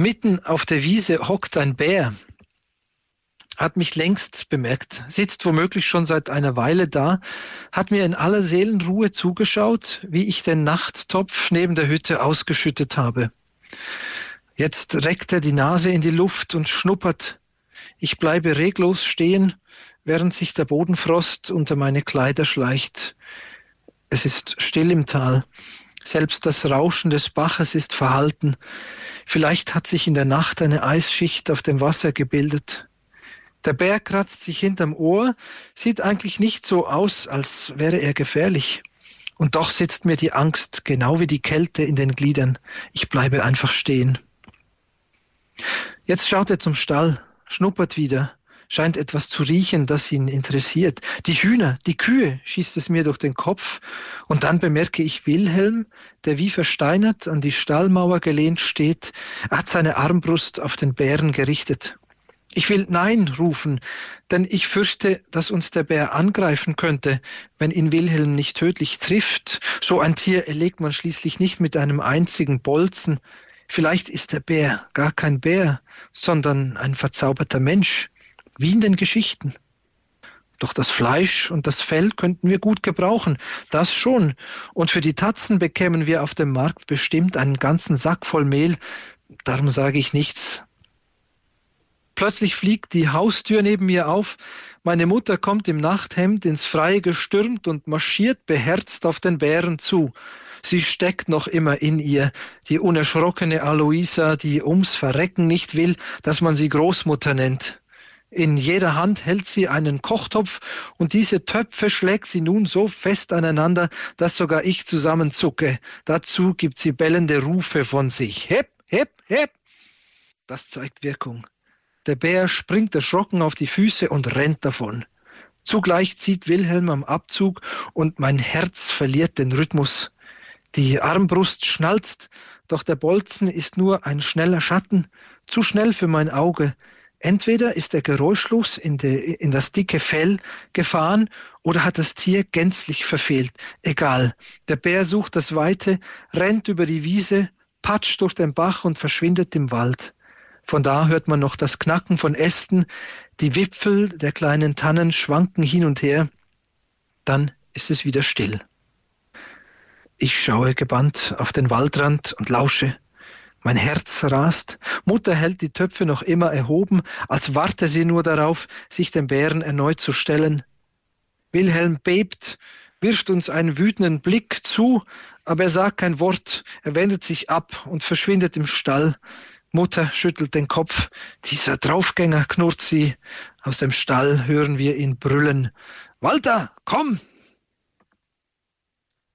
Mitten auf der Wiese hockt ein Bär, hat mich längst bemerkt, sitzt womöglich schon seit einer Weile da, hat mir in aller Seelenruhe zugeschaut, wie ich den Nachttopf neben der Hütte ausgeschüttet habe. Jetzt reckt er die Nase in die Luft und schnuppert. Ich bleibe reglos stehen, während sich der Bodenfrost unter meine Kleider schleicht. Es ist still im Tal. Selbst das Rauschen des Baches ist verhalten. Vielleicht hat sich in der Nacht eine Eisschicht auf dem Wasser gebildet. Der Bär kratzt sich hinterm Ohr, sieht eigentlich nicht so aus, als wäre er gefährlich. Und doch sitzt mir die Angst, genau wie die Kälte in den Gliedern. Ich bleibe einfach stehen. Jetzt schaut er zum Stall, schnuppert wieder, scheint etwas zu riechen, das ihn interessiert. Die Hühner, die Kühe, schießt es mir durch den Kopf. Und dann bemerke ich Wilhelm, der wie versteinert an die Stallmauer gelehnt steht. Er hat seine Armbrust auf den Bären gerichtet. Ich will Nein rufen, denn ich fürchte, dass uns der Bär angreifen könnte, wenn ihn Wilhelm nicht tödlich trifft. So ein Tier erlegt man schließlich nicht mit einem einzigen Bolzen. Vielleicht ist der Bär gar kein Bär, sondern ein verzauberter Mensch wie in den Geschichten. Doch das Fleisch und das Fell könnten wir gut gebrauchen, das schon. Und für die Tatzen bekämen wir auf dem Markt bestimmt einen ganzen Sack voll Mehl. Darum sage ich nichts. Plötzlich fliegt die Haustür neben mir auf. Meine Mutter kommt im Nachthemd ins Freie gestürmt und marschiert beherzt auf den Bären zu. Sie steckt noch immer in ihr, die unerschrockene Aloisa, die ums Verrecken nicht will, dass man sie Großmutter nennt. In jeder Hand hält sie einen Kochtopf und diese Töpfe schlägt sie nun so fest aneinander, dass sogar ich zusammenzucke. Dazu gibt sie bellende Rufe von sich. Hep, hep, hep. Das zeigt Wirkung. Der Bär springt erschrocken auf die Füße und rennt davon. Zugleich zieht Wilhelm am Abzug und mein Herz verliert den Rhythmus. Die Armbrust schnalzt, doch der Bolzen ist nur ein schneller Schatten, zu schnell für mein Auge. Entweder ist der Geräuschlos in, de, in das dicke Fell gefahren oder hat das Tier gänzlich verfehlt. Egal. Der Bär sucht das Weite, rennt über die Wiese, patscht durch den Bach und verschwindet im Wald. Von da hört man noch das Knacken von Ästen, die Wipfel der kleinen Tannen schwanken hin und her. Dann ist es wieder still. Ich schaue gebannt auf den Waldrand und lausche. Mein Herz rast. Mutter hält die Töpfe noch immer erhoben, als warte sie nur darauf, sich dem Bären erneut zu stellen. Wilhelm bebt, wirft uns einen wütenden Blick zu, aber er sagt kein Wort, er wendet sich ab und verschwindet im Stall. Mutter schüttelt den Kopf. Dieser Draufgänger, knurrt sie. Aus dem Stall hören wir ihn brüllen. Walter, komm,